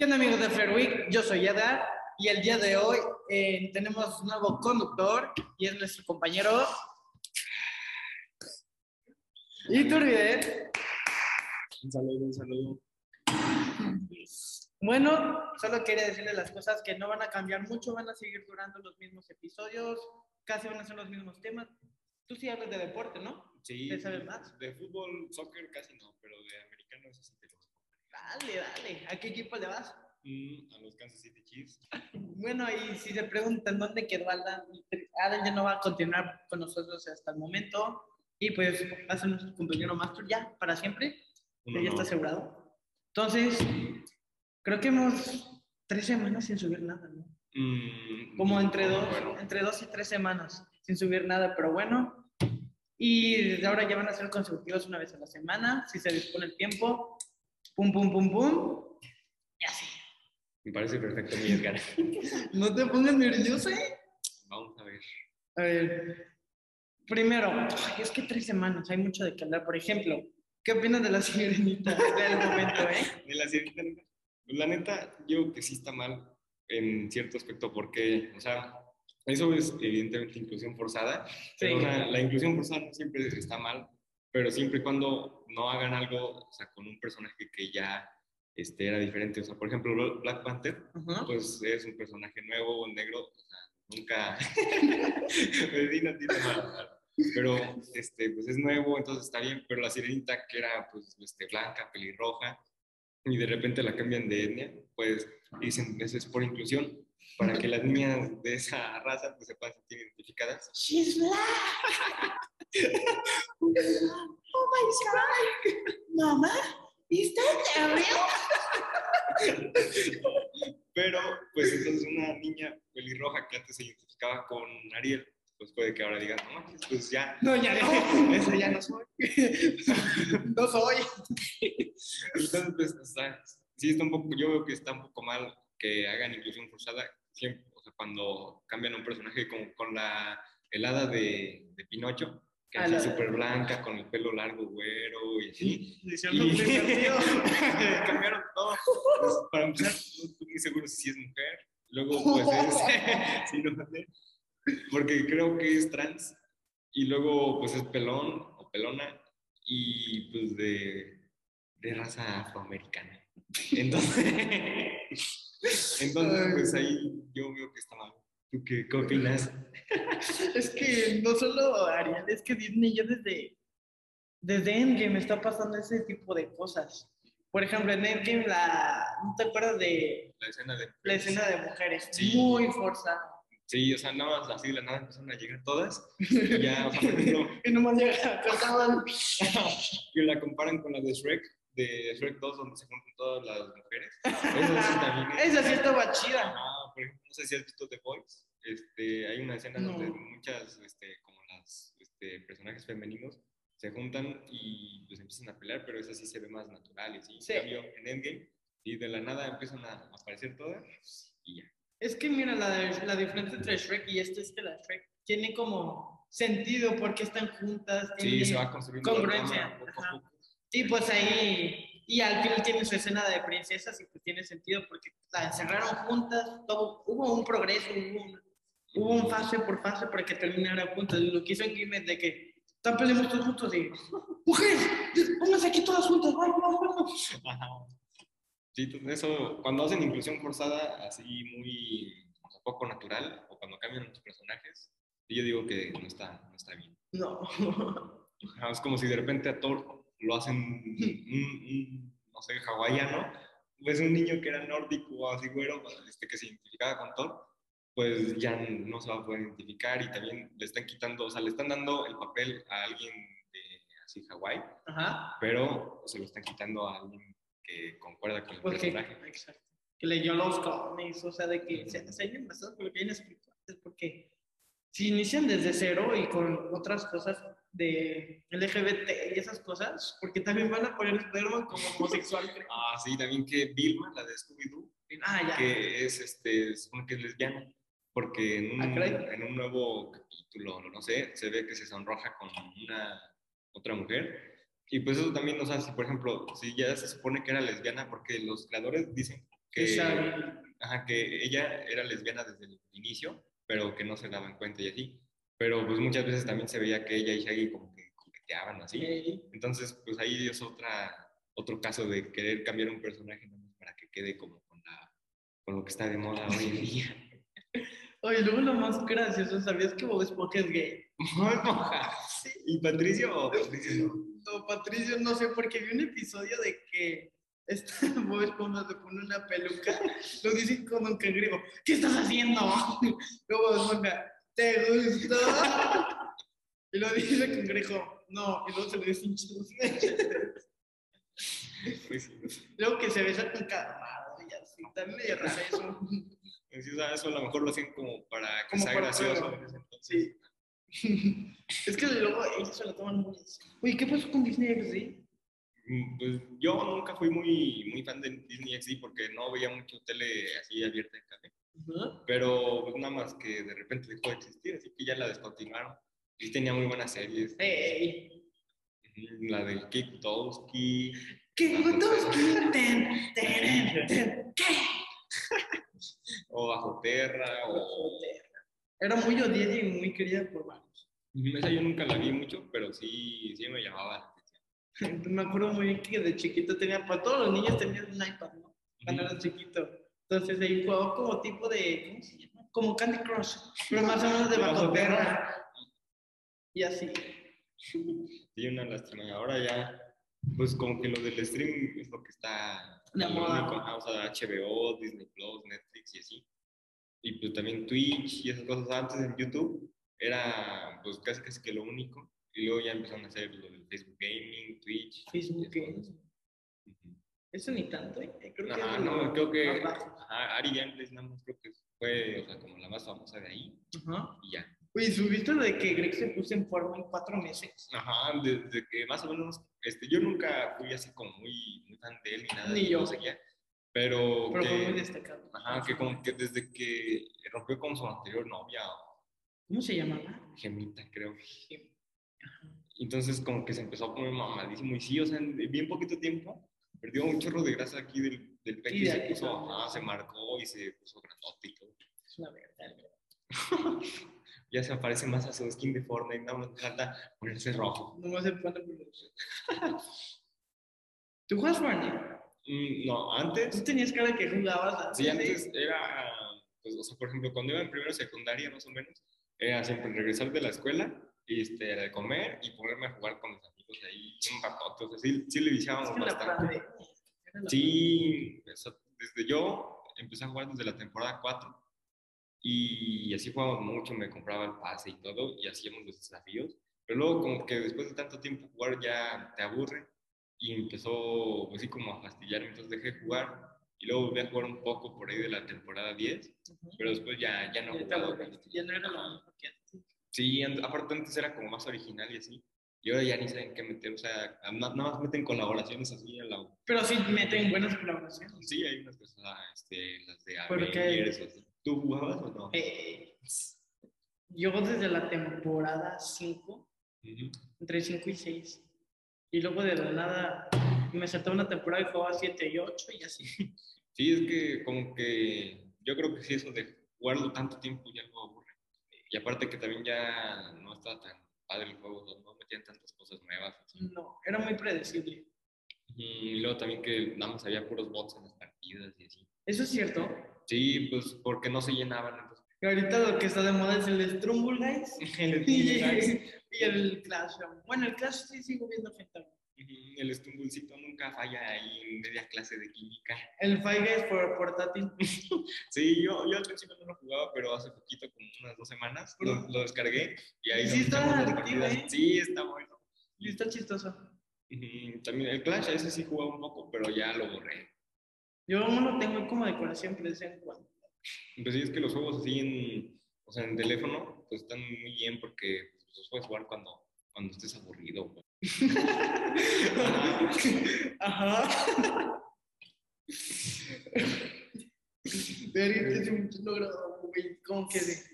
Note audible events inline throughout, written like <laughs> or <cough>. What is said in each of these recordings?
¿Qué onda amigos de Fair Week? Yo soy Edgar y el día de hoy eh, tenemos un nuevo conductor y es nuestro compañero Iturbide. Un saludo, un saludo. Bueno, solo quería decirles las cosas que no van a cambiar mucho, van a seguir durando los mismos episodios, casi van a ser los mismos temas. Tú sí hablas de deporte, ¿no? Sí. ¿Te sabes más? De fútbol, soccer casi no, pero de americano eso sí te lo Dale, dale. ¿A qué equipo le vas? Mm, a los Kansas City Chiefs. <laughs> Bueno, y si se preguntan dónde quedó Alan, Alan ya no va a continuar con nosotros hasta el momento. Y pues va a ser nuestro compañero Master ya, para siempre. Un Ya está asegurado. Entonces, creo que hemos tres semanas sin subir nada, ¿no? Mm, Como entre dos, bueno, entre dos y tres semanas sin subir nada, pero bueno. Y desde ahora ya van a ser consecutivos una vez a la semana, si se dispone el tiempo. Pum, pum, pum, pum. Y así. Me parece perfecto, mi Edgar. <laughs> No te pongas nervioso, ¿eh? Vamos a ver. A ver, primero, es que tres semanas, hay mucho de qué hablar. Por ejemplo, ¿qué opinas de la sirenita del momento, eh? <laughs> De la sirenita, neta, pues la neta, yo que sí está mal en cierto aspecto, porque, o sea, eso es evidentemente inclusión forzada, pero Sí. la, la inclusión forzada no siempre está mal, pero siempre y cuando no hagan algo, o sea, con un personaje que ya este, era diferente. O sea, por ejemplo, Black Panther, Ajá. pues es un personaje nuevo, negro, o sea, nunca, <laughs> pero este, pues es nuevo, entonces está bien, pero la sirenita que era pues este, blanca, pelirroja, y de repente la cambian de etnia, pues dicen, eso es por inclusión, para que las niñas de esa raza pues se puedan sentir identificadas. She's black. <laughs> oh my God. Mamá, ¿is that real? Pero, pues entonces una niña pelirroja que antes se identificaba con Ariel, pues puede que ahora digan, no, pues ya, No, ya no. <laughs> Eso ya no soy. <laughs> no soy. Entonces, pues, o sea, sí está un poco, yo veo que está un poco mal que hagan inclusión forzada, siempre, o sea, cuando cambian a un personaje como con la helada de, de Pinocho, que Ah, es súper blanca, con el pelo largo, güero y así. <laughs> Y <laughs> <laughs> cambiaron todo. Pues, para empezar, no estoy muy seguro si es mujer. Luego, pues es. sí, no sé. Porque creo que es trans. Y luego, pues es pelón o pelona. Y pues de, de raza afroamericana. Entonces, entonces, pues ahí yo veo que está mal. ¿Tú qué, qué opinas? <laughs> Es que no solo Ariel, es que Disney ya desde, desde Endgame está pasando ese tipo de cosas. Por ejemplo, en Endgame, la, ¿no te acuerdas de La escena de. la escena de mujeres? Sí. Muy forzada. Sí, o sea, nada más así de la nada empezaron a llegar todas. <laughs> Y ya, o sea, ejemplo, Y nomás llega, <laughs> cortaban. que la comparan con la de Shrek, de Shrek 2, donde se juntan todas las mujeres. Esa sí también es- Esa sí estaba chida. Ajá, por ejemplo, no sé si has visto The Boys. Este, hay una escena No. donde muchas, este, como las este, personajes femeninos se juntan y pues empiezan a pelear, pero esa sí se ve más natural y sí. Sí. En cambio, en Endgame, y de la nada empiezan a aparecer todas y ya. Es que mira, la, la diferencia entre Shrek y esto es que la Shrek tiene como sentido porque están juntas. Sí, tiene- se va congruencia, poco a poco. Y pues ahí, y al final tiene su escena de princesas y pues tiene sentido porque la encerraron juntas, todo, hubo un progreso, hubo un, hubo un fase por fase para que terminaran juntas. Y lo que hizo en Game es de que están peleando todos juntos y, mujeres, pónganse aquí todas juntas, vamos, vamos. Sí, eso, cuando hacen inclusión forzada, así muy o sea, poco natural, o cuando cambian los personajes, yo digo que no está, no está bien. No. Es como si de repente a Thor lo hacen un, no sé, hawaiano, pues un niño que era nórdico o así güero, este, que se identificaba con Thor, pues ya no se va a poder identificar y también le están quitando, o sea, le están dando el papel a alguien de así Hawái, pero se lo están quitando a alguien que concuerda con el Porque, personaje. exacto. Que leyó los cómics, o sea, de que se, se hayan basado por lo que hayan escrito antes, porque si inician desde cero y con otras cosas de LGBT y esas cosas, porque también van a poner a Spider-Man como homosexual. creo. <laughs> Ah, sí, también que Vilma, la de Scooby-Doo, ah, que es, este, supone que es lesbiana, porque en un, Ah, en un nuevo capítulo, no sé, se ve que se sonroja con una otra mujer. Y pues eso también, o sea, si por ejemplo, si ya se supone que era lesbiana, porque los creadores dicen que, ajá, que ella era lesbiana desde el inicio, pero que no se daban cuenta y así. Pero pues muchas veces también se veía que ella y Shaggy como que coqueteaban así. Entonces, pues ahí es otra, otro caso de querer cambiar un personaje para que quede como con, la, con lo que está de moda hoy en día. <laughs> Oye, luego lo más gracioso, ¿sabías que Bob Esponja es gay? <laughs> Sí. ¿Y Patricio o Patricio no? No, Patricio, no sé, porque vi un episodio de que esta <laughs> Bob Esponja se pone una peluca, lo dice con un cangrejo, ¿qué estás haciendo? Luego Bob Esponja, ¿te gustó? Y lo dice el cangrejo, no, y luego se le dice un. Luego que se besa con Calamaro y así, también medio raro eso. Sí, eso a lo mejor lo hacen como para que Como sea para gracioso. Sí. <laughs> es que luego ellos se lo toman muy. Oye, ¿qué pasó con Disney XD? Mm, Pues yo nunca fui muy, muy fan de Disney XD porque no veía mucho tele así abierta en café. Pero pues nada más que de repente dejó de existir, así que ya la descontinuaron. Y tenía muy buenas series. La del Kick. Teren, ten, ¿Qué? <laughs> o Bajo Terra, o... Era muy odiada y muy querida por varios. Esa yo nunca la vi mucho, pero sí, sí me llamaba la atención. Me acuerdo muy bien que de chiquito tenía, para todos los niños tenían un iPad, ¿no? Cuando eras chiquito. Entonces ahí jugaba como tipo de, ¿cómo se llama? Como Candy Crush, pero más o menos de tierra. Y así. Sí, una lástima. Ahora ya, pues como que lo del stream es lo que está... La moda. ajá, O sea, HBO, Disney Plus, Netflix y así. Y pues también Twitch y esas cosas. Antes en YouTube era pues casi casi que lo único. Y luego ya empezaron a hacer lo del Facebook Gaming, Twitch. Facebook Gaming. Eso ni tanto, ¿eh? Creo que Ajá, es no, creo que ajá, Ari Gameplays nada más creo que fue, o sea, como la más famosa de ahí Ajá. y ya. Oye, ¿subiste lo de que Greg se puso en forma en cuatro meses? Ajá, desde que más o menos, este, yo nunca fui así como muy, muy fan de él ni nada, Ni yo. lo seguía, pero, Pero que, fue muy destacado. ajá, que como que desde que rompió con su anterior novia, ¿Cómo se llamaba? Gemita creo, Ajá. entonces como que se empezó a poner mamadísimo y sí, o sea, en bien poquito tiempo perdió un chorro de grasa aquí del, del pecho Y se puso, ajá, se marcó y se puso grandote y todo. Es una verdad. <laughs> ya se parece más a su skin de Fortnite, nada más falta ponerse rojo. No me se pone producción. ¿Tú juegas Fortnite? Mm, no, antes, Tú tenías cara que jugabas antes. sí, antes era, pues, o sea, por ejemplo, cuando iba en primero secundaria, más o menos, era siempre regresar de la escuela, este, de comer y ponerme a jugar con mis amigos ahí un ratote, o sea, sí, sí le Es viciábamos que bastante. Sí, o sea, desde yo empecé a jugar desde la temporada 4 y así jugábamos mucho, me compraba el pase y todo y hacíamos los desafíos, pero luego como que después de tanto tiempo jugar ya te aburre y empezó pues, así como a fastidiarme, entonces dejé de jugar y luego volví a jugar un poco por ahí de la temporada 10, Ujú. pero después ya, ya no he Ya no era lo mismo que antes. Sí, aparte antes era como más original y así. Y ahora ya ni saben qué meter, o sea, na- nada más meten colaboraciones así a la... Pero sí meten buenas colaboraciones. Sí, hay unas cosas, ah, este, las de. Avengers o. ¿Tú jugabas o no? Eh, yo desde la temporada 5, Ujú. entre 5 y 6. Y luego de la nada me saltaba una temporada y jugaba 7 y 8 y así. <laughs> Sí, es que como que yo creo que sí, eso de jugarlo tanto tiempo ya lo aburre. Y aparte que también ya no está tan padre el juego, no, no metían tantas cosas nuevas. así. No, era muy predecible. Y luego también que nada más había puros bots en las partidas y así. Eso es cierto. Sí, pues porque no se llenaban. Entonces, Y ahorita lo que está de moda es el Strumble Guys y, y el Clash. Bueno, el Clash sí sigo viendo gente. El estumbulcito nunca falla ahí en media clase de química. El Five Guys por portátil. <laughs> Sí, yo, yo al principio no lo jugaba, pero hace poquito, como unas dos semanas, lo, lo descargué y ahí Sí está adictivo. ¿eh? Sí, está bueno. Y está chistoso. También el Clash, ese sí jugaba un poco, pero ya lo borré. Yo aún lo tengo como decoración, pero de vez en cuando. Pues sí, es que los juegos así en, o sea, en teléfono, pues están muy bien porque pues, los puedes jugar cuando, cuando estés aburrido. <laughs> Ajá. Hace mucho no grababa, güey. Como que de-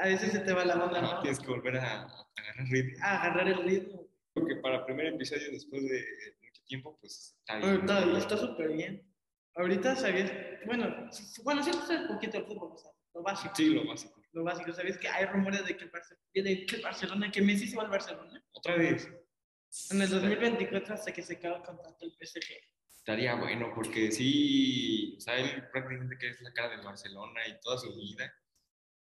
a veces se te va la onda, ¿no? Tienes que volver a, a agarrar ritmo. A agarrar el ritmo. Porque para el primer episodio, después de mucho tiempo, pues está bien. está está súper bien. Ahorita sabías, bueno, bueno, sí sabes un poquito del fútbol, o sea, lo básico. Sí, lo básico. Lo básico, ¿sabías que hay rumores de que, el de que el Barcelona, que Messi se va al Barcelona? Otra vez. En el 2024 hasta que se acaba el contrato del PSG. Estaría bueno porque sí, o sea, él prácticamente que es la cara del Barcelona y toda su vida.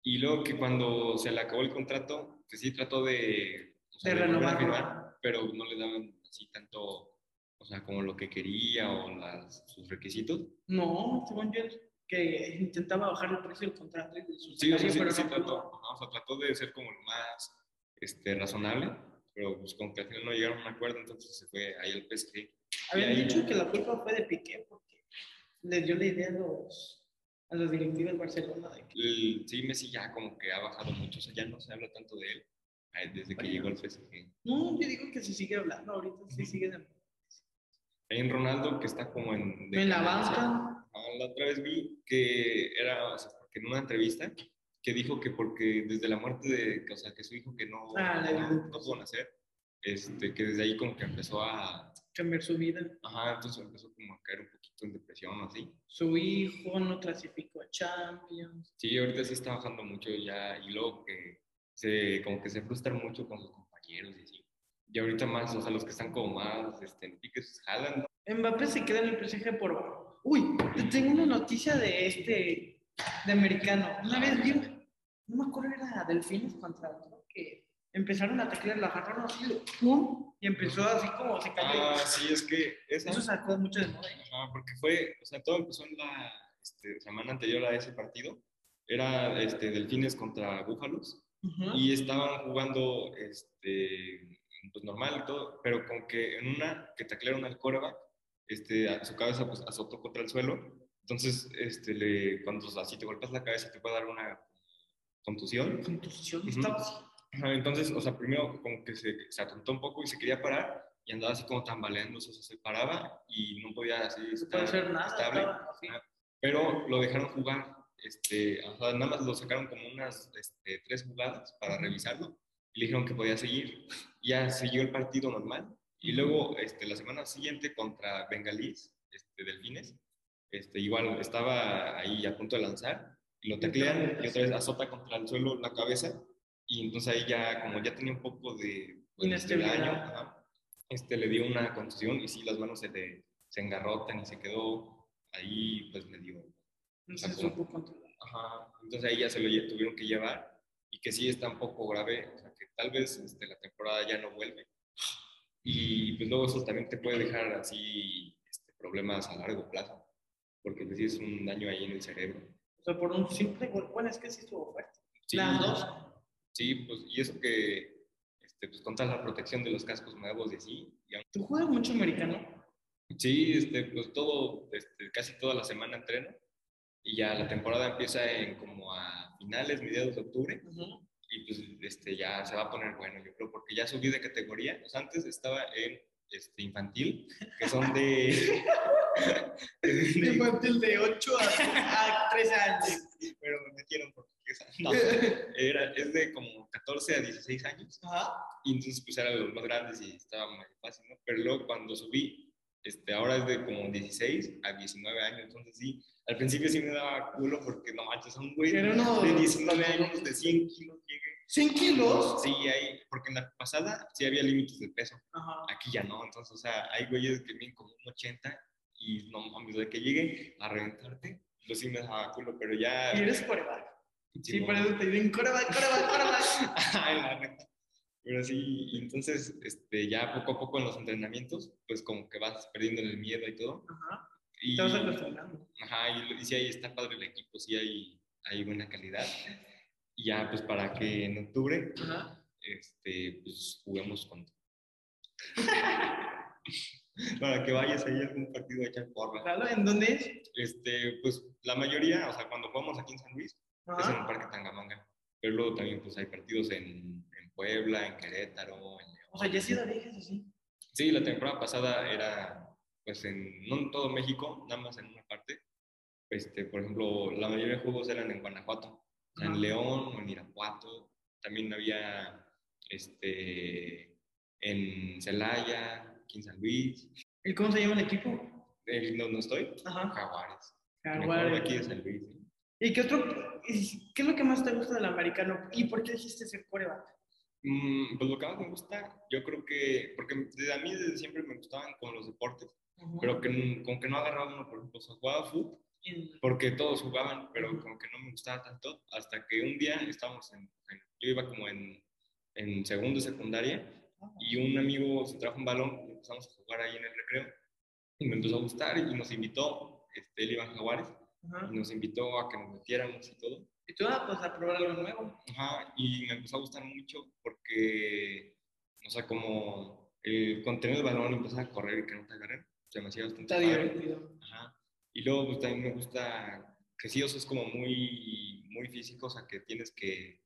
Y luego que cuando se le acabó el contrato, que sí trató de, o sea, De firmar, pero no le daban así tanto, o sea, como lo que quería o las, sus requisitos. No, según yo, que intentaba bajar el precio del contrato y de su Sí, salario, sí, pero sí no trató, ajá, o sea, trató de ser como lo más este, razonable, pero pues como que al final no llegaron a un acuerdo, entonces se fue ahí al PSG. Habían ahí- dicho que la culpa fue de Piqué porque les dio la idea a los, a los directivos del Barcelona de que El- sí, Messi ya como que ha bajado mucho, o sea, ya no se habla tanto de él desde que llegó al PSG. No, yo digo que se sigue hablando, ahorita sí sigue de... Hay un Ronaldo que está como en... En la banca, Ah, La otra vez vi que era, o sea, porque en una entrevista, que dijo que porque desde la muerte de, o sea, que su hijo que no, Ah, la no, no pudo nacer, este, que desde ahí como que empezó a, cambiar su vida. ajá, entonces empezó como a caer un poquito en depresión o así. Su hijo no clasificó a Champions. Sí, ahorita sí está bajando mucho ya, y luego que se, como que se frustra mucho con sus compañeros y así. Y ahorita más, o sea, los que están como más, este, en piques, jalan, Mbappé se queda en el PSG por... Uy, te tengo una noticia de este, de americano. Una vez vi, no me acuerdo, era Delfines contra otro, que empezaron a teclear, la agarraron así, ¡pum! Y empezó así como se cayó. Ah, sí, es que esa, Eso sacó mucho de moda. Ajá, porque fue, o sea, todo empezó en la este, semana anterior a ese partido. Era este, Delfines contra Búfalos y estaban jugando este, pues normal y todo, pero con que en una que taclearon al coreback, este, a su cabeza pues azotó contra el suelo. Entonces, este, le, cuando así te golpeas la cabeza te puede dar una contusión. Contusión, así. Ajá, entonces, o sea, primero como que se, se atontó un poco y se quería parar y andaba así como tambaleando, o sea, se paraba y no podía así No estar hacer nada. estable. estaba. Pero lo dejaron jugar, este, o sea, nada más lo sacaron como unas este, tres jugadas para revisarlo y le dijeron que podía seguir. Ya siguió el partido normal y luego este, la semana siguiente contra Bengalís, este, Delfines, este, igual estaba ahí a punto de lanzar lo teclean y otra vez azota contra el suelo la cabeza y entonces ahí ya, como ya tenía un poco de, pues, de daño, ajá, este, le dio una contusión y sí, las manos se le se engarrotan y se quedó ahí, pues medio. No se supo controlar. Ajá. Entonces ahí ya se lo tuvieron que llevar y que sí está un poco grave, o sea, que tal vez este, la temporada ya no vuelve. Y pues luego eso también te puede dejar así este, problemas a largo plazo, porque pues, sí es un daño ahí en el cerebro. Sea, por un simple gol. Bueno, es que sí estuvo fuerte. Sí, Las dos. Sí, pues y eso que, este, pues contra la protección de los cascos nuevos y así. y ¿Tú juegas mucho americano? Sí, este, pues todo, este, casi toda la semana entreno y ya la temporada empieza en como a finales, mediados de octubre y pues este, ya se va a poner bueno, yo creo, porque ya subí de categoría. Pues antes estaba en este, infantil, que son de... de- <laughs> Infantil de 8 a, <laughs> a 13 años. pero me metieron porque no, era, es de como 14 a 16 años Ajá. y entonces pues eran los más grandes y estaba más fácil, ¿no? Pero luego cuando subí, este, ahora es de como 16 a 19 años, entonces sí, al principio sí me daba culo porque no manches, a un güey uno- de 19 años, de 100 kilos llegué. 100 kilos. Sí, hay, porque en la pasada sí había límites de peso, Ajá. aquí ya no, entonces, o sea, hay güeyes que miden como un 80 y no mames, de que llegue a reventarte, pues sí me daba culo, pero ya... Y eres coreback. Sí, por eso te dicen coreback, coreback, coreback. <laughs> Ajá, en la neta. Pero sí, y entonces este, ya poco a poco en los entrenamientos, pues como que vas perdiendo el miedo y todo. Ajá. Y, Te vas acostumbrando. ajá, y, y sí, ahí está padre el equipo, sí hay, hay buena calidad. Y ya, pues para que en octubre, Ajá. este, pues juguemos con... <laughs> para que vayas ahí a algún partido a echar porra. Claro, ¿en dónde es? Este, pues la mayoría, o sea, cuando jugamos aquí en San Luis, es en el Ajá. Parque Tangamanga. Pero luego también pues hay partidos en, en Puebla, en Querétaro, en León. O sea, ya has ido a viajes así. Sí, la temporada pasada era, pues, en, no en todo México, nada más en una parte. Este, por ejemplo, la mayoría de juegos eran en Guanajuato, en. León o en Irapuato. También había, este, en Celaya, aquí en San Luis. ¿Y cómo se llama el equipo? El, no, no estoy. Ajá. Jaguares. Jaguares. aquí de San Luis. ¿eh? ¿Y qué otro? ¿Qué es lo que más te gusta del americano? ¿Y por qué dijiste ser coreback? Mm, pues lo que más me gusta, yo creo que, porque desde a mí desde siempre me gustaban como los deportes, pero que como que no agarraba uno, por ejemplo, o sea, jugaba fútbol, porque todos jugaban, pero como que no me gustaba tanto, hasta que un día estábamos en, en- yo iba como en, en segundo secundaria, y un amigo se trajo un balón y empezamos a jugar ahí en el recreo, y me empezó a gustar y nos invitó, este, él iba a Jaguares, Ajá. y nos invitó a que nos metiéramos y todo. Y tú, ah, pues a probar algo nuevo. Ajá, y me empezó a gustar mucho porque, o sea, como el contener el balón y empezar a correr y que no te agarren, se me hacía bastante Está padre. divertido. Ajá. Y luego pues, también me gusta que sí, o sea, es como muy, muy físico, o sea, que tienes que,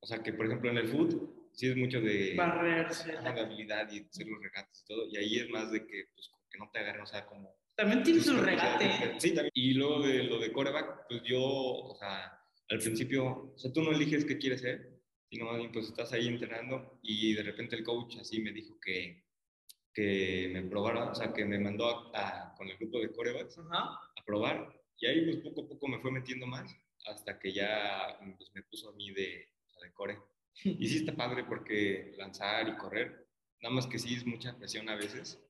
o sea, que por ejemplo en el fútbol sí es mucho de, Barrerse. de habilidad y hacer los regates y todo, y ahí es más de que, pues, que no te agarren, o sea, como También tiene su regate. capacidades. Sí, también. Y luego de lo de coreback, pues yo, o sea, al principio, o sea, tú no eliges qué quieres ser, sino más bien pues estás ahí entrenando y de repente el coach así me dijo que, que me probara, o sea, que me mandó a- a- con el grupo de corebacks Ajá. a probar y ahí pues poco a poco me fue metiendo más hasta que ya pues, me puso a mí de, de core. <laughs> Y sí está padre porque lanzar y correr, nada más que sí es mucha presión a veces.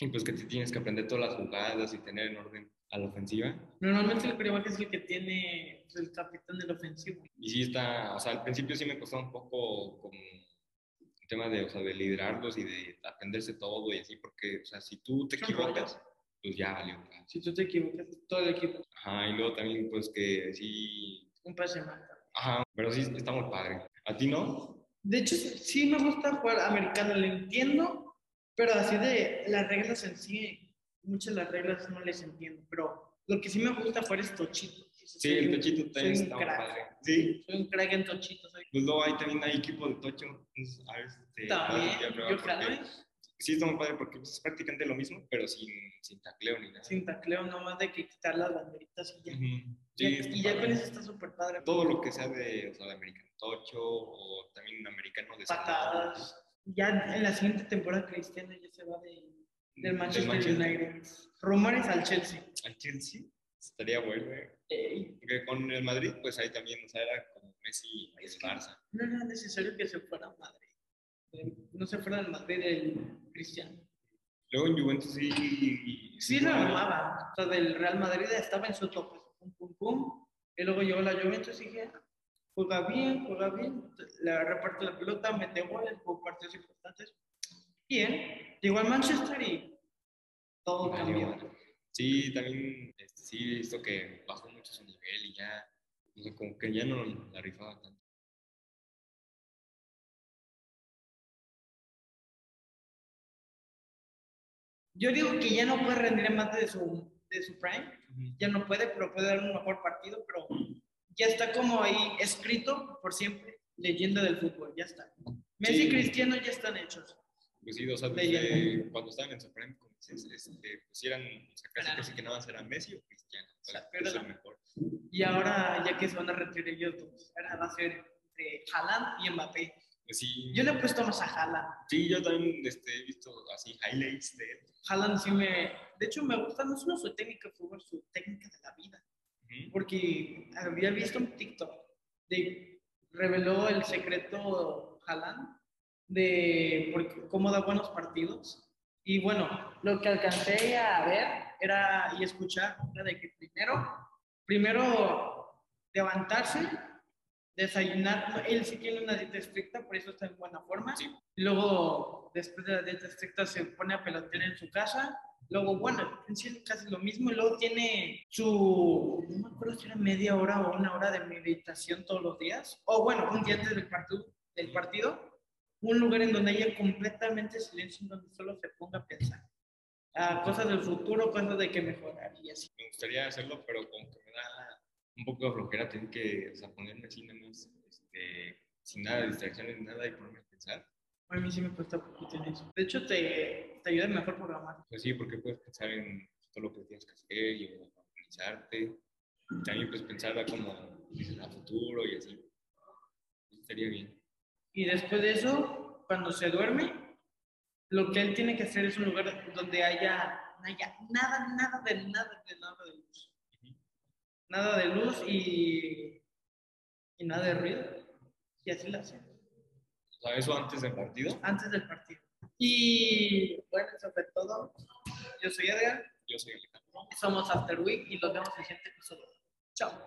Y pues que te tienes que aprender todas las jugadas y tener en orden a la ofensiva. Normalmente el coreback es el que tiene pues, el capitán del ofensivo. Y sí está, o sea, al principio sí me costó un poco como tema de, o sea, de liderarlos y de aprenderse todo y así, porque, o sea, si tú te equivocas, pues ya valió. Si tú te equivocas, todo el equipo Ajá, y luego también pues que sí, un pase mata. ajá, pero sí está muy padre. ¿A ti no? De hecho, sí sí me gusta jugar americano, lo entiendo, pero así de las reglas en sí, muchas de las reglas no les entiendo, pero lo que sí me gusta jugar es tochito. Sí, el tochito también un está muy crack. padre. Sí, Soy un crack en tochito. Soy... pues luego ahí también hay equipo de tocho. Entonces, a ver, este, También, yo. Sí, está muy padre porque pues, es prácticamente lo mismo, pero sin, sin tacleo ni nada. sin tacleo, nomás de que quitar las banderitas y ya. Sí, y ya con eso está súper padre. todo lo que sea de, o sea, de americano tocho o también americano de Patadas. Ya en la siguiente temporada Cristiano ya se va de, del Manchester United. Rumores al Chelsea. Al Chelsea estaría bueno, eh. Porque con el Madrid, pues ahí también, o sea, era como Messi y el Barça. no era necesario que se fuera a Madrid. No se fuera del Madrid el Cristiano. Luego en Juventus sí. Sí lo amaba. O sea, del Real Madrid estaba en su tope. Pum, pum, pum. Y luego llegó la Juventus y dije, "Ah, juega bien, juega bien. Le reparte la pelota, mete goles, juega partidos importantes. Bien. Llegó al Manchester y todo cambió. Sí, también este, sí he visto que bajó mucho su nivel y ya, como que ya no la rifaba tanto. Yo digo que ya no puede rendir más de su, de su prime. Ya no puede, pero puede dar un mejor partido. Pero ya está como ahí escrito por siempre. Leyenda del fútbol, ya está. Messi y. Cristiano ya están hechos. Pues sí, o sea, desde cuando estaban en su prime, dices, este, pues sí eran, o sea, casi, Eran- casi que nada más era Messi o Cristiano. O sea, Exacto, era es el la- mejor. Y ahora, ya que se van a retirar ellos dos, ahora va a ser entre Haaland y Mbappé. Pues sí, Yo le he puesto más a Haaland. sí, yo también este, he visto así highlights de él. Haaland sí me... De hecho, me gusta no solo su técnica de fútbol, su técnica de la vida. Porque había visto un TikTok de... Reveló el secreto Haaland de por- cómo da buenos partidos. Y bueno, lo que alcancé a ver era y escuchar era de que primero, primero levantarse, desayunar. Él sí tiene una dieta estricta, por eso está en buena forma. Sí. Luego, después de la dieta estricta, se pone a pelotear en su casa. Luego, bueno, en casi lo mismo. Y luego tiene su, no me acuerdo si era media hora o una hora de meditación todos los días. O bueno, un día antes del partido, del partido un lugar en donde haya completamente silencio, en donde solo se ponga a pensar. a cosas del futuro, cosas de que mejorar y así. Me gustaría hacerlo, pero como que me da un poco de flojera tener que, o sea, ponerme así nada más, este, sin nada de distracciones, nada, y ponerme a pensar. A mí sí me cuesta poquito en eso. De hecho, te, te ayuda mejor programar. Pues sí, porque puedes pensar en todo lo que tienes que hacer y organizarte. También pues pensar como dices, a futuro y así. Estaría bien. Y después de eso, cuando se duerme, lo que él tiene que hacer es un lugar donde haya pantalla, nada, nada de nada de nada de luz. Nada de luz y, y nada de ruido. Y así lo hacen. O sea, eso antes del partido. Antes del partido. Y bueno, eso fue todo. Yo soy Edgar, Yo soy Alejandro. somos After Week y los vemos en el siguiente episodio. Chao.